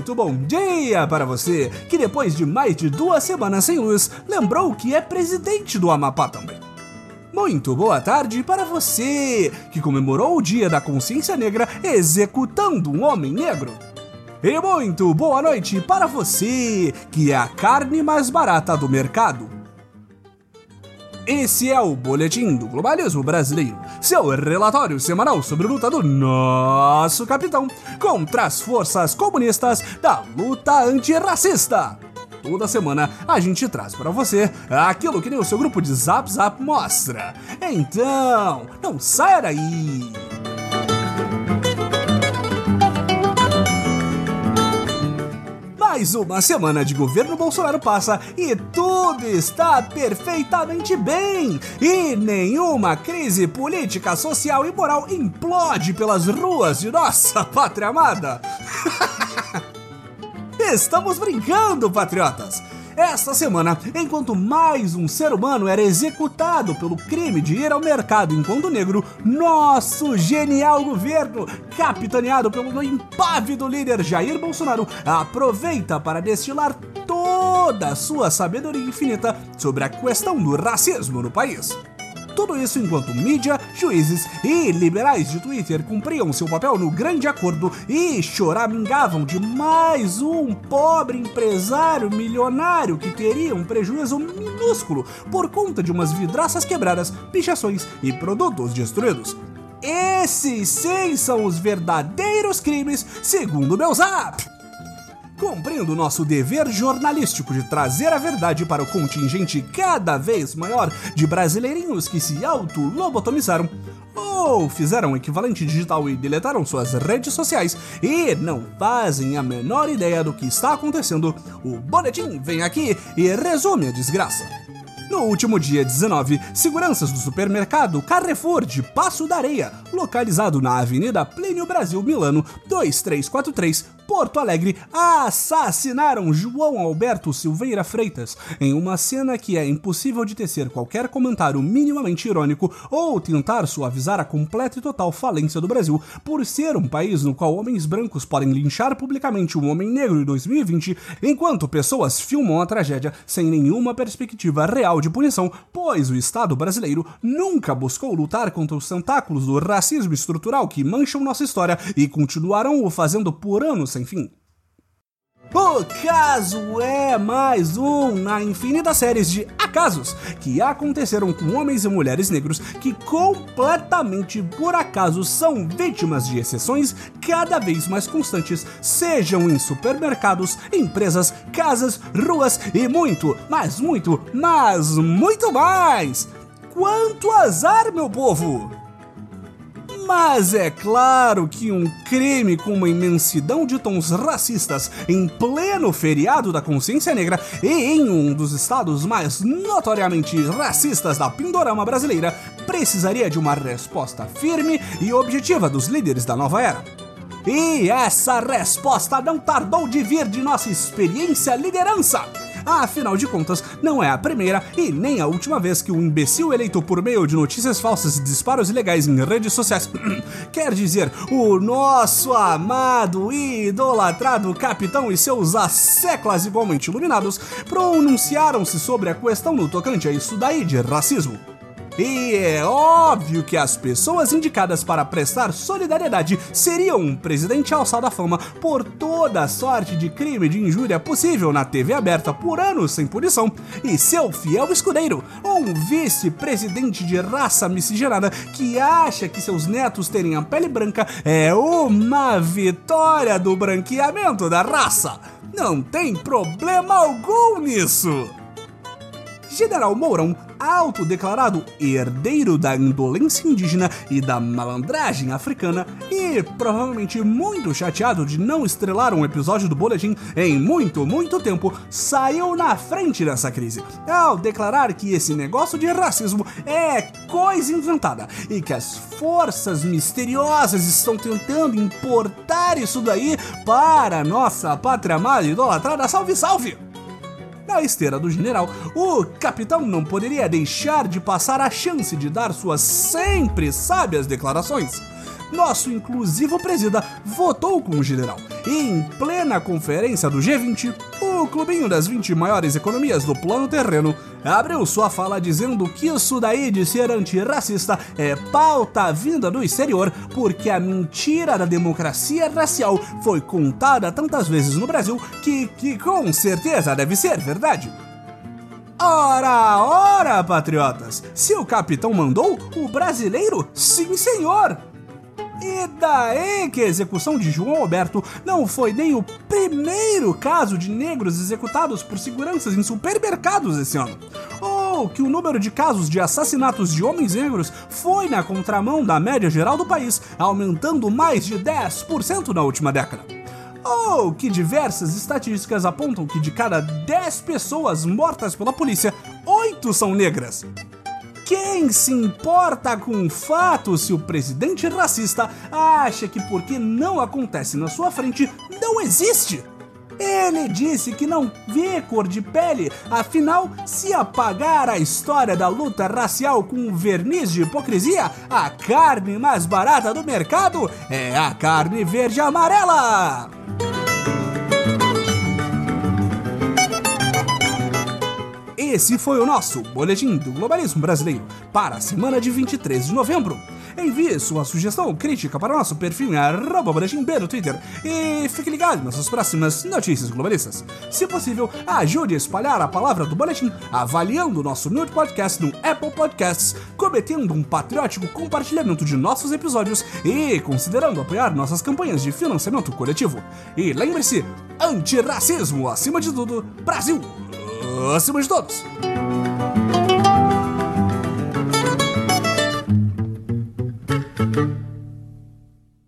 Muito bom dia para você que depois de mais de duas semanas sem luz lembrou que é presidente do Amapá também. Muito boa tarde para você que comemorou o Dia da Consciência Negra executando um homem negro. E muito boa noite para você que é a carne mais barata do mercado. Esse é o Boletim do Globalismo Brasileiro, seu relatório semanal sobre a luta do nosso capitão contra as forças comunistas da luta antirracista. Toda semana a gente traz para você aquilo que nem o seu grupo de Zap Zap mostra. Então, não saia daí! Mais uma semana de governo Bolsonaro passa e tudo está perfeitamente bem. E nenhuma crise política, social e moral implode pelas ruas de nossa pátria amada. Estamos brincando, patriotas! Esta semana, enquanto mais um ser humano era executado pelo crime de ir ao mercado enquanto negro, nosso genial governo, capitaneado pelo impávido líder Jair Bolsonaro, aproveita para destilar toda a sua sabedoria infinita sobre a questão do racismo no país. Tudo isso enquanto mídia, juízes e liberais de Twitter cumpriam seu papel no grande acordo e choramingavam de mais um pobre empresário milionário que teria um prejuízo minúsculo por conta de umas vidraças quebradas, pichações e produtos destruídos. Esses sim são os verdadeiros crimes, segundo meu zap! Cumprindo nosso dever jornalístico de trazer a verdade para o contingente cada vez maior de brasileirinhos que se auto-lobotomizaram ou fizeram o equivalente digital e deletaram suas redes sociais e não fazem a menor ideia do que está acontecendo, o boletim vem aqui e resume a desgraça. No último dia 19, seguranças do supermercado Carrefour de Passo da Areia, localizado na Avenida Plínio Brasil Milano 2343, Porto Alegre assassinaram João Alberto Silveira Freitas em uma cena que é impossível de tecer qualquer comentário minimamente irônico ou tentar suavizar a completa e total falência do Brasil por ser um país no qual homens brancos podem linchar publicamente um homem negro em 2020, enquanto pessoas filmam a tragédia sem nenhuma perspectiva real de punição, pois o Estado brasileiro nunca buscou lutar contra os tentáculos do racismo estrutural que mancham nossa história e continuarão o fazendo por anos sem sem fim. O caso é mais um na infinita séries de acasos que aconteceram com homens e mulheres negros que completamente por acaso são vítimas de exceções cada vez mais constantes, sejam em supermercados, empresas, casas, ruas e muito, mas muito, mas muito mais. Quanto azar, meu povo! Mas é claro que um crime com uma imensidão de tons racistas em pleno feriado da consciência negra e em um dos estados mais notoriamente racistas da pindorama brasileira precisaria de uma resposta firme e objetiva dos líderes da nova era. E essa resposta não tardou de vir de nossa experiência liderança. Afinal de contas, não é a primeira e nem a última vez que um imbecil eleito por meio de notícias falsas e disparos ilegais em redes sociais, quer dizer, o nosso amado e idolatrado capitão e seus asseclas igualmente iluminados, pronunciaram-se sobre a questão no tocante a isso daí de racismo. E é óbvio que as pessoas indicadas para prestar solidariedade seriam um presidente alçado à fama por toda a sorte de crime de injúria possível na TV aberta por anos sem punição, e seu fiel escudeiro, um vice-presidente de raça miscigenada que acha que seus netos terem a pele branca é uma vitória do branqueamento da raça. Não tem problema algum nisso! General Mourão autodeclarado herdeiro da indolência indígena e da malandragem africana e provavelmente muito chateado de não estrelar um episódio do Boletim em muito, muito tempo, saiu na frente dessa crise ao declarar que esse negócio de racismo é coisa inventada e que as forças misteriosas estão tentando importar isso daí para nossa pátria amada idolatrada. Salve, salve! Na esteira do general, o capitão não poderia deixar de passar a chance de dar suas sempre sábias declarações. nosso inclusivo presida votou com o general. E em plena conferência do G20, o clubinho das 20 maiores economias do plano terreno abriu sua fala dizendo que isso daí de ser antirracista é pauta vinda do exterior, porque a mentira da democracia racial foi contada tantas vezes no Brasil que, que com certeza deve ser verdade. Ora, ora, patriotas! Se o capitão mandou, o brasileiro, sim senhor! E daí que a execução de João Alberto não foi nem o primeiro caso de negros executados por seguranças em supermercados esse ano. Ou que o número de casos de assassinatos de homens negros foi na contramão da média geral do país, aumentando mais de 10% na última década. Ou que diversas estatísticas apontam que de cada 10 pessoas mortas pela polícia, 8 são negras. Quem se importa com o fato se o presidente racista acha que porque não acontece na sua frente, não existe? Ele disse que não vê cor de pele, afinal, se apagar a história da luta racial com verniz de hipocrisia, a carne mais barata do mercado é a carne verde Esse foi o nosso Boletim do Globalismo Brasileiro para a semana de 23 de novembro. Envie sua sugestão crítica para o nosso perfil arroba no Twitter e fique ligado nas próximas notícias globalistas. Se possível, ajude a espalhar a palavra do boletim avaliando o nosso Nude Podcast no Apple Podcasts, cometendo um patriótico compartilhamento de nossos episódios e considerando apoiar nossas campanhas de financiamento coletivo. E lembre-se, antirracismo acima de tudo, Brasil! Acima de todos.